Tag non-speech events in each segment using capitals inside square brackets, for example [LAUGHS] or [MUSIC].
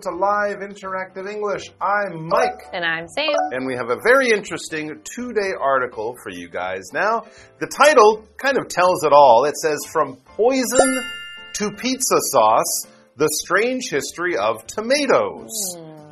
Welcome to Live Interactive English. I'm Mike. And I'm Sam. And we have a very interesting two day article for you guys now. The title kind of tells it all. It says From Poison to Pizza Sauce The Strange History of Tomatoes.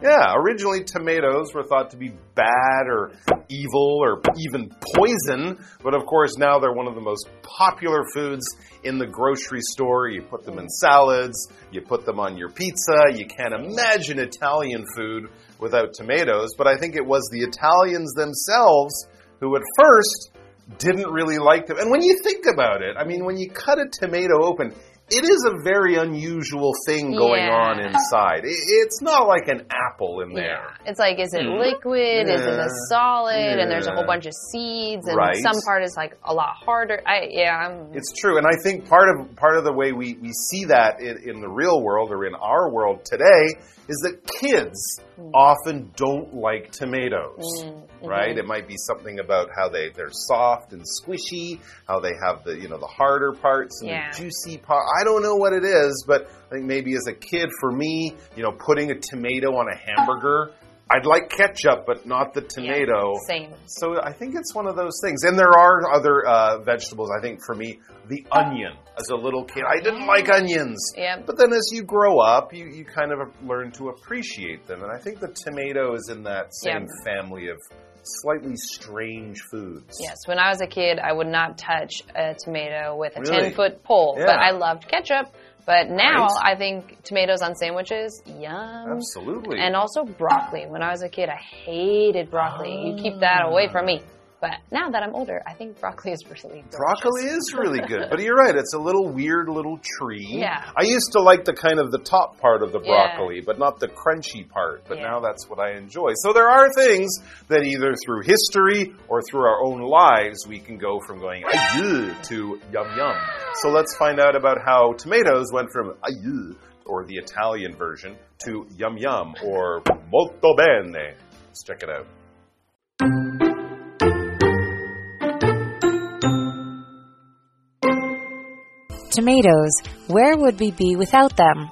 Yeah, originally tomatoes were thought to be bad or evil or even poison, but of course now they're one of the most popular foods in the grocery store. You put them in salads, you put them on your pizza. You can't imagine Italian food without tomatoes, but I think it was the Italians themselves who at first didn't really like them. And when you think about it, I mean, when you cut a tomato open, it is a very unusual thing going Yeah. on inside. It's not like an apple in there. Yeah. It's like, is it hmm. liquid? Is it a solid? And there's a whole bunch of seeds, and Right. some part is like a lot harder. I yeah, I'm, It's true, and I think part of part of the way we, we see that in, in the real world or in our world today is that kids Hmm. often don't like tomatoes. Mm-hmm. Right? It might be something about how they, they're soft and squishy, how they have the you know the harder parts and Yeah. the juicy part. I don't know what it is, but I think maybe as a kid, for me, you know, putting a tomato on a hamburger, I'd like ketchup, but not the tomato. same. So I think it's one of those things. And there are other uh, vegetables. I think for me, the onion. As a little kid, I didn't like onions. Yeah. But then as you grow up, you, you kind of learn to appreciate them. And I think the tomato is in that same Yeah. family of slightly strange foods. Yes, when I was a kid, I would not touch a tomato with a Really? 10 foot pole, Yeah. but I loved ketchup. But now Right. I think tomatoes on sandwiches, yum. Absolutely. And also broccoli. When I was a kid, I hated broccoli. You keep that away from me. But now that I'm older, I think broccoli is really delicious. Broccoli is really good, but you're right. It's a little weird little tree. Yeah. I used to like the kind of the top part of the Yeah. broccoli, but not the crunchy part. But Yeah. now that's what I enjoy. So there are things that either through history or through our own lives we can go from going aye to yum yum. So let's find out about how tomatoes went from aye or the Italian version to yum yum or molto bene. Let's check it out. Tomatoes, where would we be without them?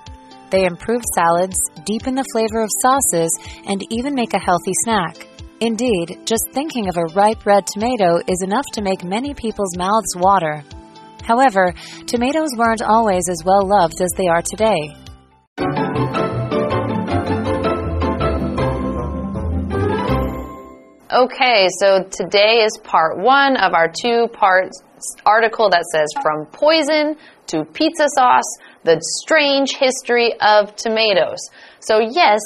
They improve salads, deepen the flavor of sauces, and even make a healthy snack. Indeed, just thinking of a ripe red tomato is enough to make many people's mouths water. However, tomatoes weren't always as well loved as they are today. Okay, so today is part one of our two part article that says From Poison to Pizza Sauce The Strange History of Tomatoes. So, yes,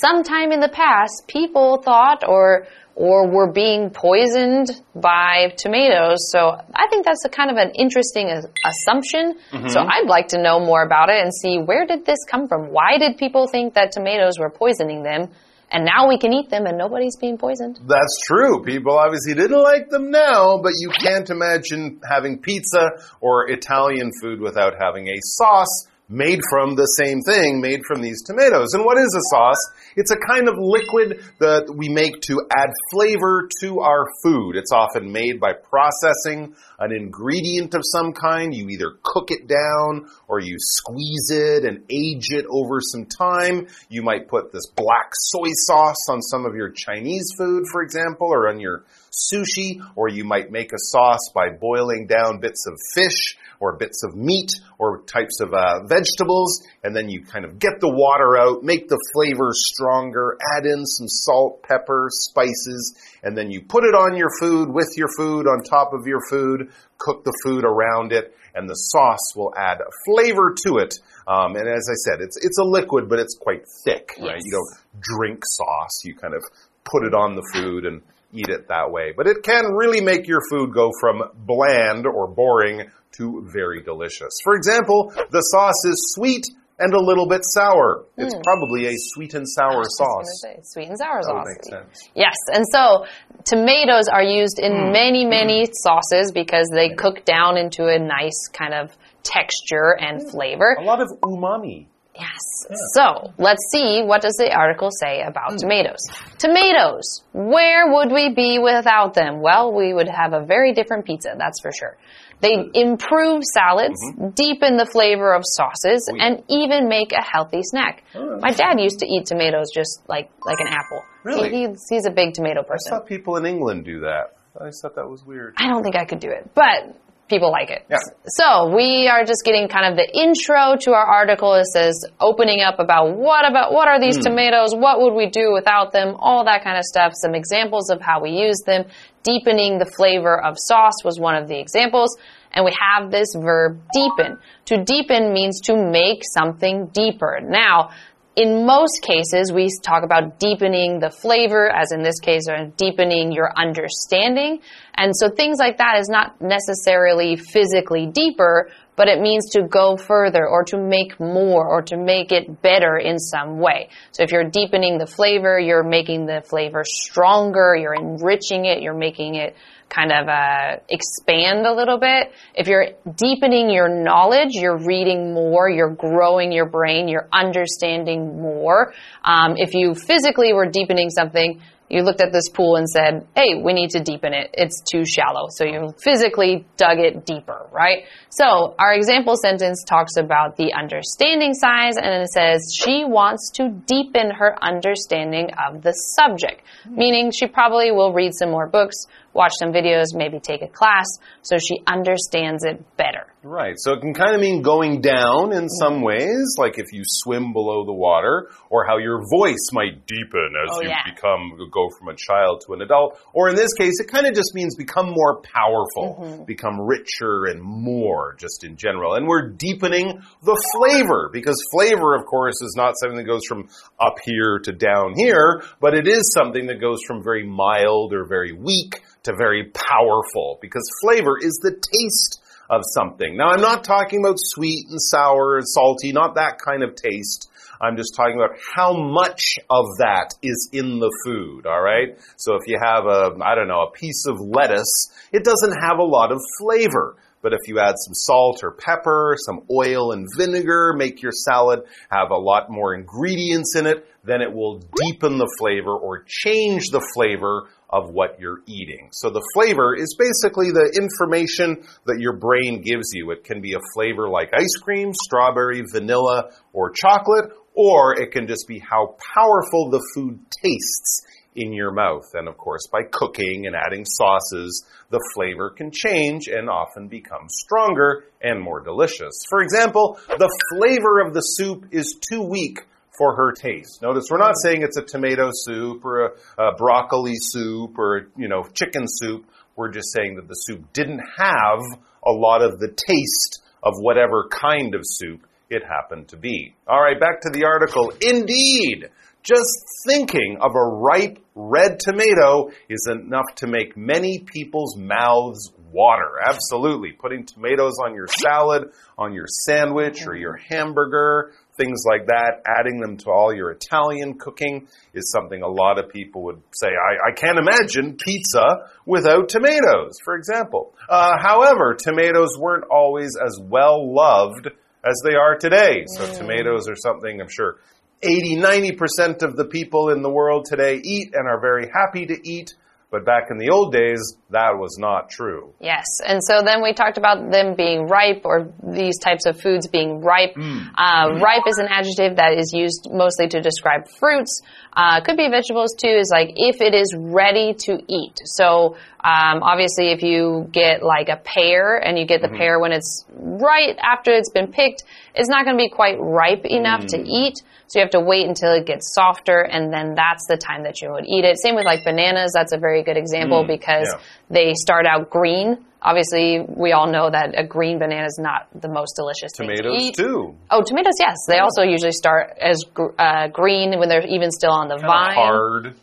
sometime in the past, people thought or or were being poisoned by tomatoes. So I think that's a kind of an interesting as- assumption. Mm-hmm. So I'd like to know more about it and see where did this come from? Why did people think that tomatoes were poisoning them? And now we can eat them and nobody's being poisoned. That's true. People obviously didn't like them now, but you can't imagine having pizza or Italian food without having a sauce made from the same thing, made from these tomatoes. And what is a sauce? It's a kind of liquid that we make to add flavor to our food. It's often made by processing an ingredient of some kind. You either cook it down or you squeeze it and age it over some time. You might put this black soy sauce on some of your Chinese food, for example, or on your sushi, or you might make a sauce by boiling down bits of fish or bits of meat or types of uh, vegetables, and then you kind of get the water out, make the flavor stronger, add in some salt, pepper, spices, and then you put it on your food with your food on top of your food, cook the food around it, and the sauce will add flavor to it. Um, and as I said, it's it's a liquid, but it's quite thick, right? Yes. You don't drink sauce; you kind of put it on the food and eat it that way. But it can really make your food go from bland or boring to very delicious. For example, the sauce is sweet and a little bit sour. It's probably a sweet and sour Hmm. I was gonna sauce. say, sweet and sour That sauce. sense. Yes, and so tomatoes are used in Hmm. many, many sauces because they cook down into a nice kind of texture and flavor. A lot of umami. Yes. So let's see what does the article say about hmm. tomatoes. Tomatoes. Where would we be without them? Well, we would have a very different pizza, that's for sure. They hmm. improve salads, mm-hmm. deepen the flavor of sauces, oh, and even make a healthy snack. Oh, My dad used to eat tomatoes just like like an apple. Really? He, he's, he's a big tomato person. I thought people in England do that. I thought that was weird. I don't think I could do it, but people like it. Yeah. So we are just getting kind of the intro to our article. It says opening up about what about what are these hmm. tomatoes? What would we do without them? All that kind of stuff. Some examples of how we use them. Deepening the flavor of sauce was one of the examples. And we have this verb deepen. To deepen means to make something deeper. Now, in most cases, we talk about deepening the flavor, as in this case, or deepening your understanding. And so things like that is not necessarily physically deeper, but it means to go further or to make more or to make it better in some way. So if you're deepening the flavor, you're making the flavor stronger, you're enriching it, you're making it kind of uh, expand a little bit. If you're deepening your knowledge, you're reading more, you're growing your brain, you're understanding more. Um, if you physically were deepening something, you looked at this pool and said, hey, we need to deepen it. It's too shallow. So you physically dug it deeper, right? So our example sentence talks about the understanding size and it says she wants to deepen her understanding of the subject, meaning she probably will read some more books, watch some videos, maybe take a class so she understands it better. Right. So it can kind of mean going down in some mm-hmm. ways, like if you swim below the water, or how your voice might deepen as Oh, you yeah. become go from a child to an adult. Or in this case, it kind of just means become more powerful, mm-hmm. become richer and more, just in general. And we're deepening the flavor because flavor, of course, is not something that goes from up here to down here, but it is something that goes from very mild or very weak to very powerful because flavor is the taste of something. Now, I'm not talking about sweet and sour and salty, not that kind of taste. I'm just talking about how much of that is in the food, all right? So if you have a, I don't know, a piece of lettuce, it doesn't have a lot of flavor. But if you add some salt or pepper, some oil and vinegar, make your salad have a lot more ingredients in it, then it will deepen the flavor or change the flavor of what you're eating. So the flavor is basically the information that your brain gives you. It can be a flavor like ice cream, strawberry, vanilla, or chocolate, or it can just be how powerful the food tastes in your mouth. And of course, by cooking and adding sauces, the flavor can change and often become stronger and more delicious. For example, the flavor of the soup is too weak for her taste. Notice we're not saying it's a tomato soup or a, a broccoli soup or you know chicken soup. We're just saying that the soup didn't have a lot of the taste of whatever kind of soup it happened to be. All right, back to the article. Indeed, just thinking of a ripe red tomato is enough to make many people's mouths water. Absolutely. Putting tomatoes on your salad, on your sandwich, or your hamburger, things like that, adding them to all your Italian cooking is something a lot of people would say, I, I can't imagine pizza without tomatoes, for example. Uh, however, tomatoes weren't always as well loved as they are today. So tomatoes are something I'm sure 80, 90% of the people in the world today eat and are very happy to eat. But back in the old days, that was not true. Yes. And so then we talked about them being ripe or these types of foods being ripe. Uh, ripe is an adjective that is used mostly to describe fruits. Uh, could be vegetables too, is like if it is ready to eat. So um, obviously, if you get like a pear and you get the pear when it's right after it's been picked, it's not going to be quite ripe enough to eat. So you have to wait until it gets softer, and then that's the time that you would eat it. Same with like bananas. That's a very good example because yeah. they start out green. Obviously, we all know that a green banana is not the most delicious thing to Tomatoes eat. too. Oh, tomatoes, yes. They also usually start as gr- uh, green when they're even still on the Kinda vine. hard,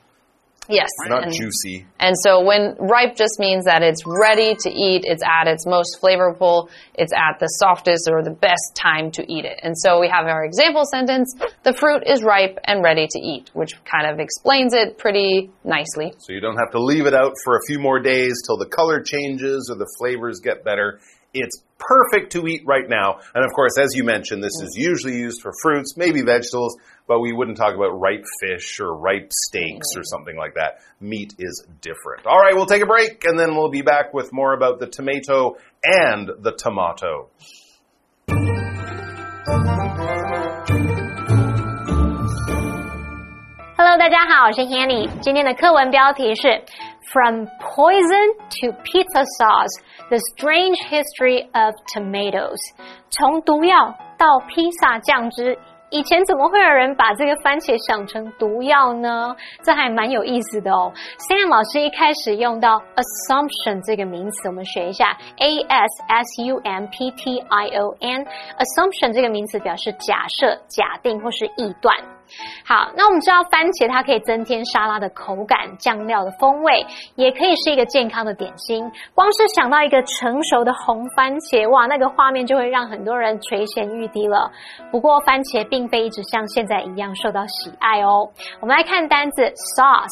Yes. not and, juicy. and so when ripe just means that it's ready to eat, it's at its most flavorful, it's at the softest or the best time to eat it. And so we have our example sentence, the fruit is ripe and ready to eat, which kind of explains it pretty nicely. So you don't have to leave it out for a few more days till the color changes or the flavors get better. It's perfect to eat right now. And of course, as you mentioned, this is usually used for fruits, maybe vegetables, but we wouldn't talk about ripe fish or ripe steaks or something like that. Meat is different. All right, we'll take a break and then we'll be back with more about the tomato and the tomato. Hello，大家好，我是 Hanny。今天的课文标题是 From Poison to Pizza Sauce: The Strange History of Tomatoes。从毒药到披萨酱汁。以前怎么会有人把这个番茄想成毒药呢？这还蛮有意思的哦。Sam 老师一开始用到 assumption 这个名词，我们学一下 a s s u m p t i o n。assumption 这个名词表示假设、假定或是臆断。好，那我们知道番茄它可以增添沙拉的口感、酱料的风味，也可以是一个健康的点心。光是想到一个成熟的红番茄，哇，那个画面就会让很多人垂涎欲滴了。不过，番茄并非一直像现在一样受到喜爱哦。我们来看单字 sauce，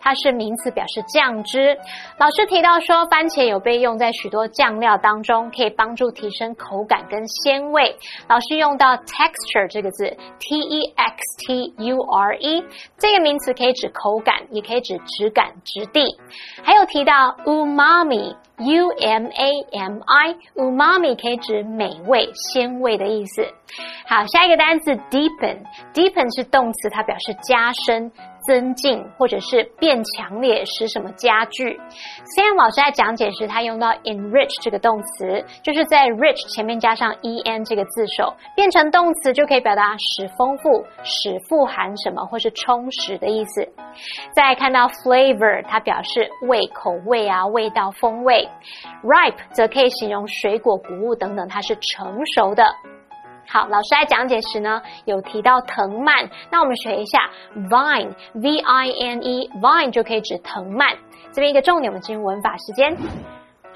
它是名词，表示酱汁。老师提到说，番茄有被用在许多酱料当中，可以帮助提升口感跟鲜味。老师用到 texture 这个字，t e x t。U r e 这个名词可以指口感，也可以指质感、质地。还有提到 umami u m a m i umami 可以指美味、鲜味的意思。好，下一个单词 deepen deepen 是动词，它表示加深。增进或者是变强烈，使什么加剧？Sam 老师在讲解时，他用到 enrich 这个动词，就是在 rich 前面加上 en 这个字首，变成动词就可以表达使丰富、使富含什么或是充实的意思。再看到 flavor，它表示味、口味啊、味道、风味。ripe 则可以形容水果、谷物等等，它是成熟的。好，老师在讲解时呢，有提到藤蔓，那我们学一下 vine，v i n e，vine 就可以指藤蔓。这边一个重点，我们进入文法时间。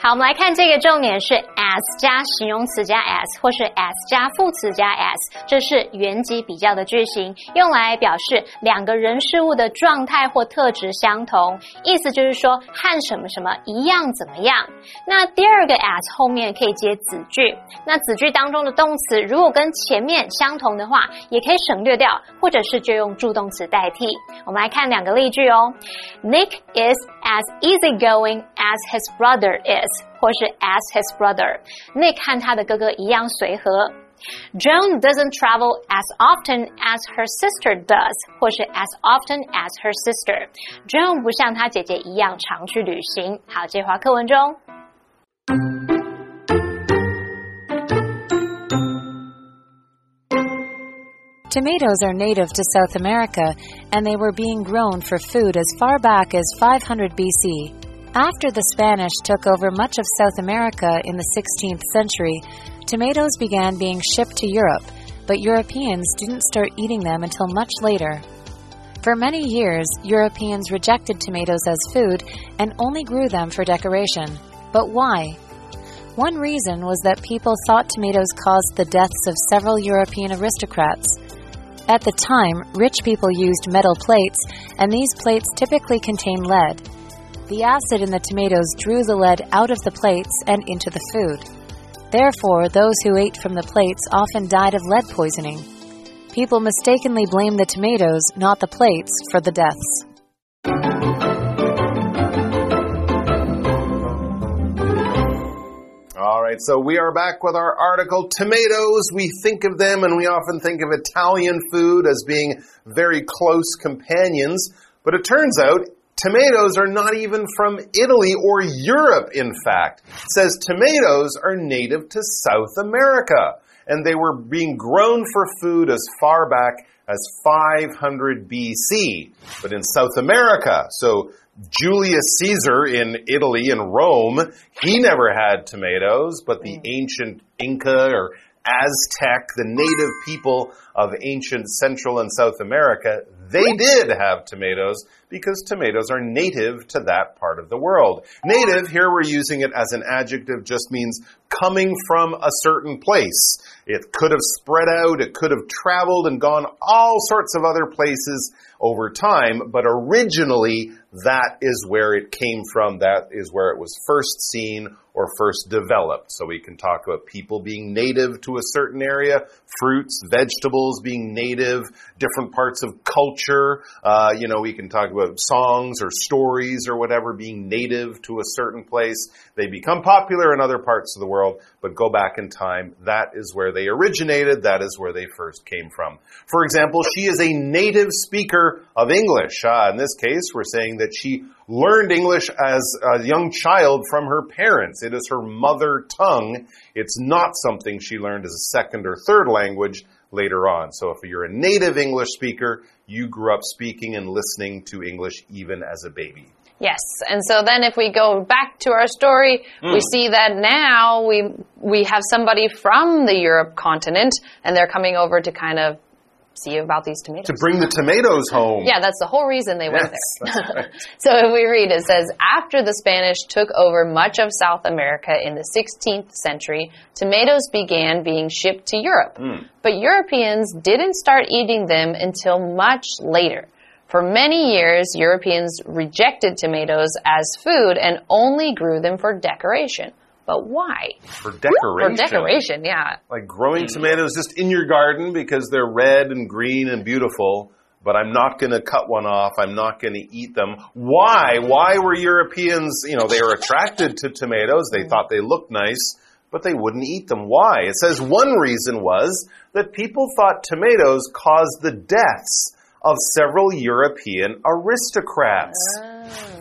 好，我们来看这个重点是 as 加形容词加 as，或是 as 加副词加 as，这是原级比较的句型，用来表示两个人事物的状态或特质相同，意思就是说和什么什么一样怎么样。那第二个 as 后面可以接子句，那子句当中的动词如果跟前面相同的话，也可以省略掉，或者是就用助动词代替。我们来看两个例句哦，Nick is as easygoing as his brother is。或是 as his brother。Nick 和他的哥哥一样随和。Joan doesn't travel as often as her sister does，或是 as often as her sister。Joan 不像她姐姐一样常去旅行。好，这话课文中。Tomatoes are native to South America, and they were being grown for food as far back as 500 BC. After the Spanish took over much of South America in the 16th century, tomatoes began being shipped to Europe, but Europeans didn't start eating them until much later. For many years, Europeans rejected tomatoes as food and only grew them for decoration. But why? One reason was that people thought tomatoes caused the deaths of several European aristocrats. At the time, rich people used metal plates, and these plates typically contain lead. The acid in the tomatoes drew the lead out of the plates and into the food. Therefore, those who ate from the plates often died of lead poisoning. People mistakenly blame the tomatoes, not the plates, for the deaths. All right, so we are back with our article Tomatoes. We think of them and we often think of Italian food as being very close companions, but it turns out Tomatoes are not even from Italy or Europe, in fact. It says tomatoes are native to South America, and they were being grown for food as far back as 500 BC. But in South America, so Julius Caesar in Italy and Rome, he never had tomatoes, but the ancient Inca or Aztec, the native people of ancient Central and South America, they did have tomatoes because tomatoes are native to that part of the world. Native, here we're using it as an adjective, just means coming from a certain place. It could have spread out, it could have traveled and gone all sorts of other places over time, but originally that is where it came from, that is where it was first seen or first developed. So we can talk about people being native to a certain area, fruits, vegetables being native, different parts of culture. Uh, you know, we can talk about songs or stories or whatever being native to a certain place. They become popular in other parts of the world, but go back in time. That is where they originated. That is where they first came from. For example, she is a native speaker of English. Uh, in this case, we're saying that she learned English as a young child from her parents. It is her mother tongue. It's not something she learned as a second or third language later on. So if you're a native English speaker, you grew up speaking and listening to English even as a baby. Yes, and so then if we go back to our story, mm. we see that now we we have somebody from the Europe continent, and they're coming over to kind of see about these tomatoes. To bring the tomatoes home. Yeah, that's the whole reason they went yes, there. Right. [LAUGHS] so if we read, it says, after the Spanish took over much of South America in the 16th century, tomatoes began being shipped to Europe. Mm. But Europeans didn't start eating them until much later. For many years, Europeans rejected tomatoes as food and only grew them for decoration. But why? For decoration. For decoration, yeah. Like growing tomatoes just in your garden because they're red and green and beautiful, but I'm not going to cut one off. I'm not going to eat them. Why? Why were Europeans, you know, they were attracted to tomatoes. They thought they looked nice, but they wouldn't eat them. Why? It says one reason was that people thought tomatoes caused the deaths of several European aristocrats. Ah.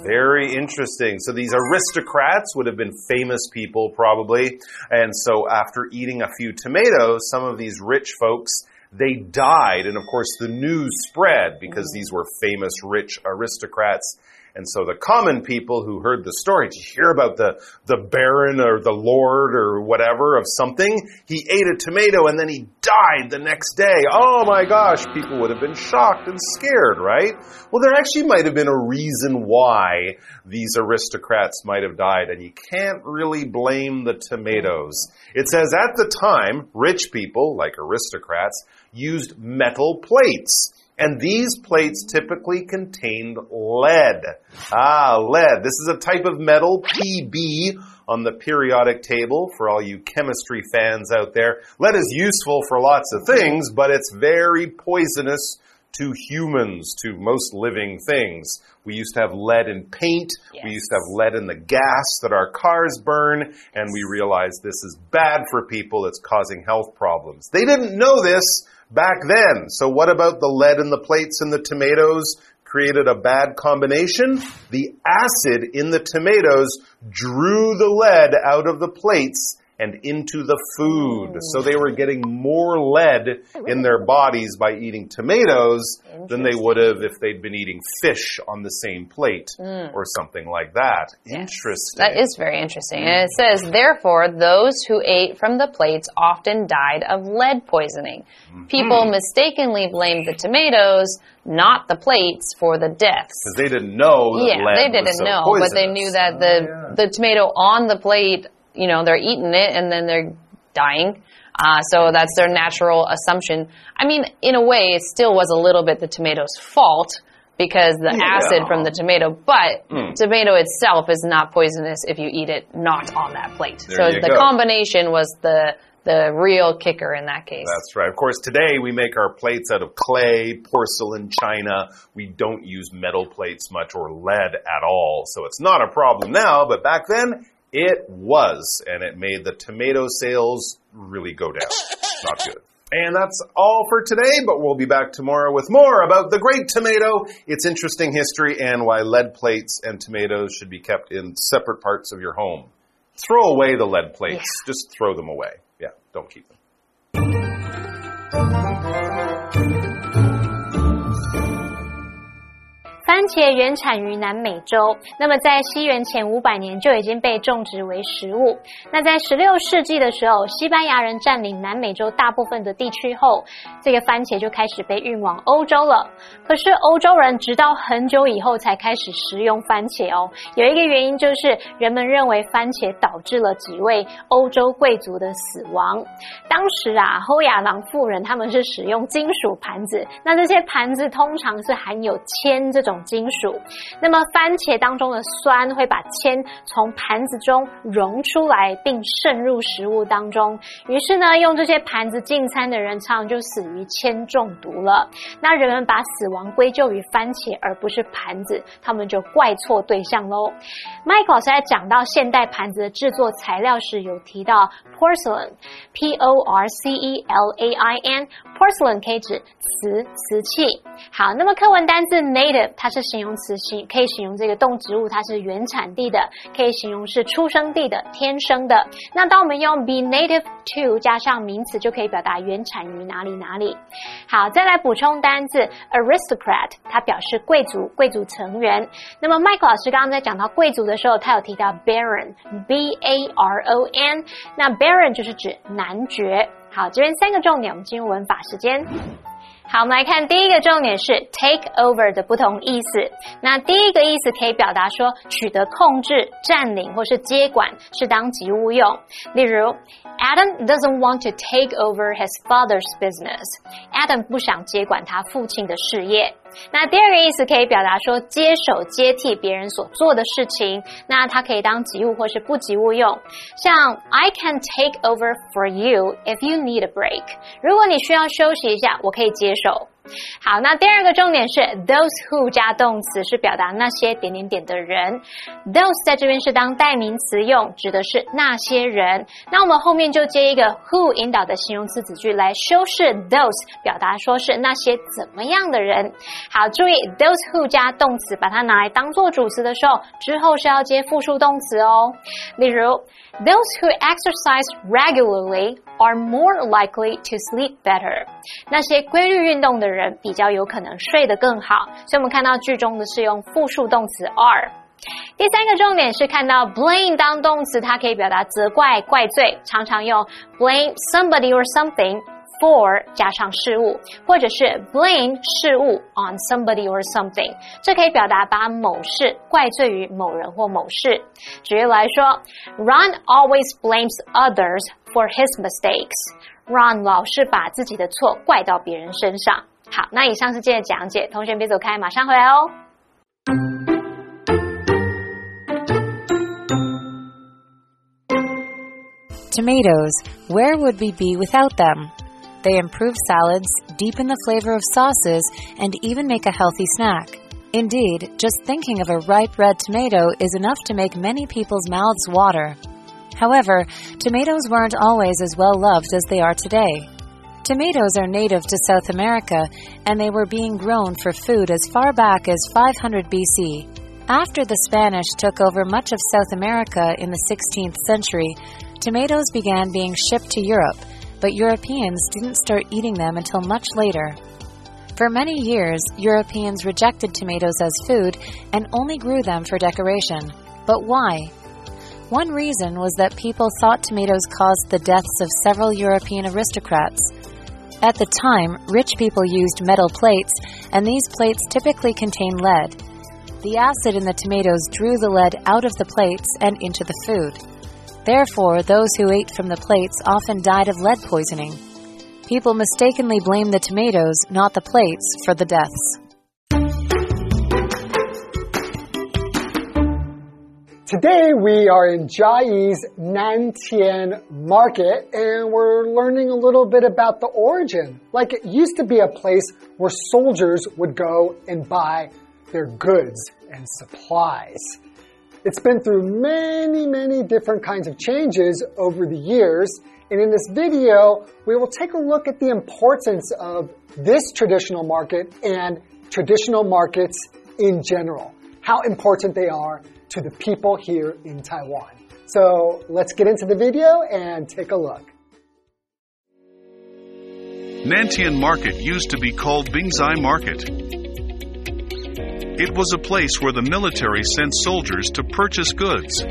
Very interesting. So these aristocrats would have been famous people probably. And so after eating a few tomatoes, some of these rich folks they died. And of course, the news spread because mm-hmm. these were famous rich aristocrats. And so the common people who heard the story, to hear about the, the baron or the lord or whatever of something, he ate a tomato and then he died the next day. Oh my gosh, people would have been shocked and scared, right? Well, there actually might have been a reason why these aristocrats might have died, and you can't really blame the tomatoes. It says at the time, rich people, like aristocrats, used metal plates. And these plates typically contained lead. Ah, lead. This is a type of metal, Pb, on the periodic table for all you chemistry fans out there. Lead is useful for lots of things, but it's very poisonous to humans, to most living things. We used to have lead in paint. Yes. We used to have lead in the gas that our cars burn. And we realized this is bad for people. It's causing health problems. They didn't know this back then. So what about the lead in the plates and the tomatoes created a bad combination? The acid in the tomatoes drew the lead out of the plates and into the food. So they were getting more lead in their bodies by eating tomatoes than they would have if they'd been eating fish on the same plate mm. or something like that. Yes. Interesting. That is very interesting. And it says, therefore, those who ate from the plates often died of lead poisoning. Mm -hmm. People mistakenly blamed the tomatoes not the plates for the deaths. Because they didn't know yeah, they didn't so know, poisonous. but they knew that the oh, yeah. the tomato on the plate you know, they're eating it and then they're dying. Uh, so that's their natural assumption. I mean, in a way, it still was a little bit the tomato's fault because the yeah. acid from the tomato, but mm. tomato itself is not poisonous if you eat it not on that plate. There so the go. combination was the the real kicker in that case. That's right. Of course, today we make our plates out of clay, porcelain, china. We don't use metal plates much or lead at all. So it's not a problem now, but back then it was, and it made the tomato sales really go down. [LAUGHS] Not good. And that's all for today, but we'll be back tomorrow with more about the great tomato, its interesting history, and why lead plates and tomatoes should be kept in separate parts of your home. Throw away the lead plates. Yeah. Just throw them away. Yeah, don't keep them. 番茄原产于南美洲，那么在西元前五百年就已经被种植为食物。那在十六世纪的时候，西班牙人占领南美洲大部分的地区后，这个番茄就开始被运往欧洲了。可是欧洲人直到很久以后才开始食用番茄哦。有一个原因就是人们认为番茄导致了几位欧洲贵族的死亡。当时啊，欧亚郎富人他们是使用金属盘子，那这些盘子通常是含有铅这种。金属。那么番茄当中的酸会把铅从盘子中溶出来，并渗入食物当中。于是呢，用这些盘子进餐的人常常就死于铅中毒了。那人们把死亡归咎于番茄，而不是盘子，他们就怪错对象喽。Mike 老师在讲到现代盘子的制作材料时，有提到 porcelain，p o r c e l a i n，porcelain 可以指瓷瓷器。好，那么课文单字 native 它它是形容词，形可以形容这个动植物它是原产地的，可以形容是出生地的、天生的。那当我们用 be native to 加上名词，就可以表达原产于哪里哪里。好，再来补充单字 aristocrat，它表示贵族、贵族成员。那么 Mike 老师刚刚在讲到贵族的时候，他有提到 baron，b a r o n，那 baron 就是指男爵。好，这边三个重点，我们进入文法时间。好，我们来看第一个重点是 take over 的不同意思。那第一个意思可以表达说取得控制、占领或是接管，是当及物用。例如，Adam doesn't want to take over his father's business。Adam 不想接管他父亲的事业。那第二个意思可以表达说接手接替别人所做的事情，那它可以当及物或是不及物用。像 I can take over for you if you need a break。如果你需要休息一下，我可以接手。好，那第二个重点是 those who 加动词，是表达那些点点点的人。those 在这边是当代名词用，指的是那些人。那我们后面就接一个 who 引导的形容词子句来修饰 those，表达说是那些怎么样的人。好，注意 those who 加动词，把它拿来当做主词的时候，之后是要接复数动词哦。例如，those who exercise regularly are more likely to sleep better。那些规律运动的人比较有可能睡得更好。所以我们看到句中的是用复数动词 are。第三个重点是看到 blame 当动词，它可以表达责怪、怪罪，常常用 blame somebody or something。for 加上事物，或者是 blame 事物 on somebody or something，这可以表达把某事怪罪于某人或某事。举例来说，Ron always blames others for his mistakes。Ron 老是把自己的错怪到别人身上。好，那以上是今天的讲解，同学别走开，马上回来哦。Tomatoes, where would we be without them? They improve salads, deepen the flavor of sauces, and even make a healthy snack. Indeed, just thinking of a ripe red tomato is enough to make many people's mouths water. However, tomatoes weren't always as well loved as they are today. Tomatoes are native to South America, and they were being grown for food as far back as 500 BC. After the Spanish took over much of South America in the 16th century, tomatoes began being shipped to Europe but Europeans didn't start eating them until much later. For many years, Europeans rejected tomatoes as food and only grew them for decoration. But why? One reason was that people thought tomatoes caused the deaths of several European aristocrats. At the time, rich people used metal plates, and these plates typically contain lead. The acid in the tomatoes drew the lead out of the plates and into the food. Therefore, those who ate from the plates often died of lead poisoning. People mistakenly blame the tomatoes, not the plates, for the deaths. Today we are in Chiayi's Nantian market and we're learning a little bit about the origin. Like it used to be a place where soldiers would go and buy their goods and supplies. It's been through many, many different kinds of changes over the years. And in this video, we will take a look at the importance of this traditional market and traditional markets in general, how important they are to the people here in Taiwan. So let's get into the video and take a look. Nantian Market used to be called Bingzai Market. It was a place where the military sent soldiers to purchase goods.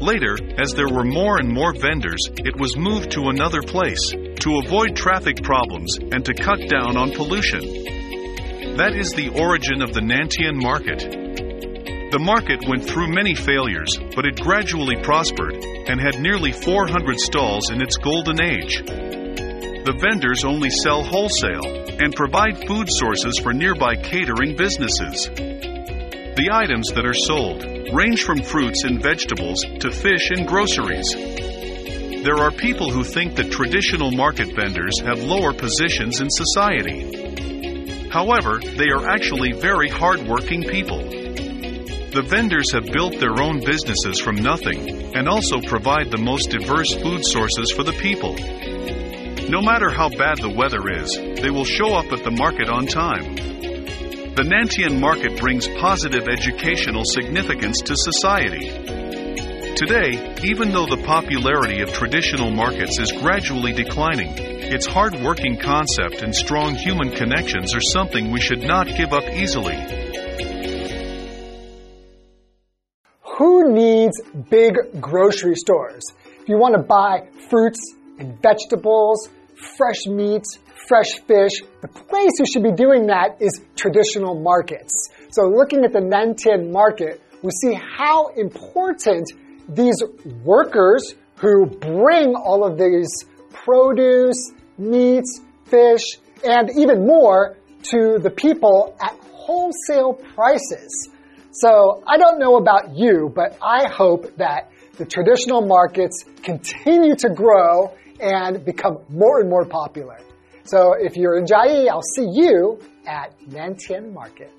Later, as there were more and more vendors, it was moved to another place to avoid traffic problems and to cut down on pollution. That is the origin of the Nantian market. The market went through many failures, but it gradually prospered and had nearly 400 stalls in its golden age. The vendors only sell wholesale and provide food sources for nearby catering businesses. The items that are sold range from fruits and vegetables to fish and groceries. There are people who think that traditional market vendors have lower positions in society. However, they are actually very hardworking people. The vendors have built their own businesses from nothing and also provide the most diverse food sources for the people. No matter how bad the weather is, they will show up at the market on time. The Nantian market brings positive educational significance to society. Today, even though the popularity of traditional markets is gradually declining, its hard-working concept and strong human connections are something we should not give up easily. Who needs big grocery stores? If you want to buy fruits and vegetables, fresh meats, fresh fish, the place you should be doing that is traditional markets. So looking at the Nantian market, we see how important these workers who bring all of these produce, meats, fish, and even more to the people at wholesale prices. So I don't know about you, but I hope that the traditional markets continue to grow and become more and more popular. So if you're in Chiayi, I'll see you at Nantian Market.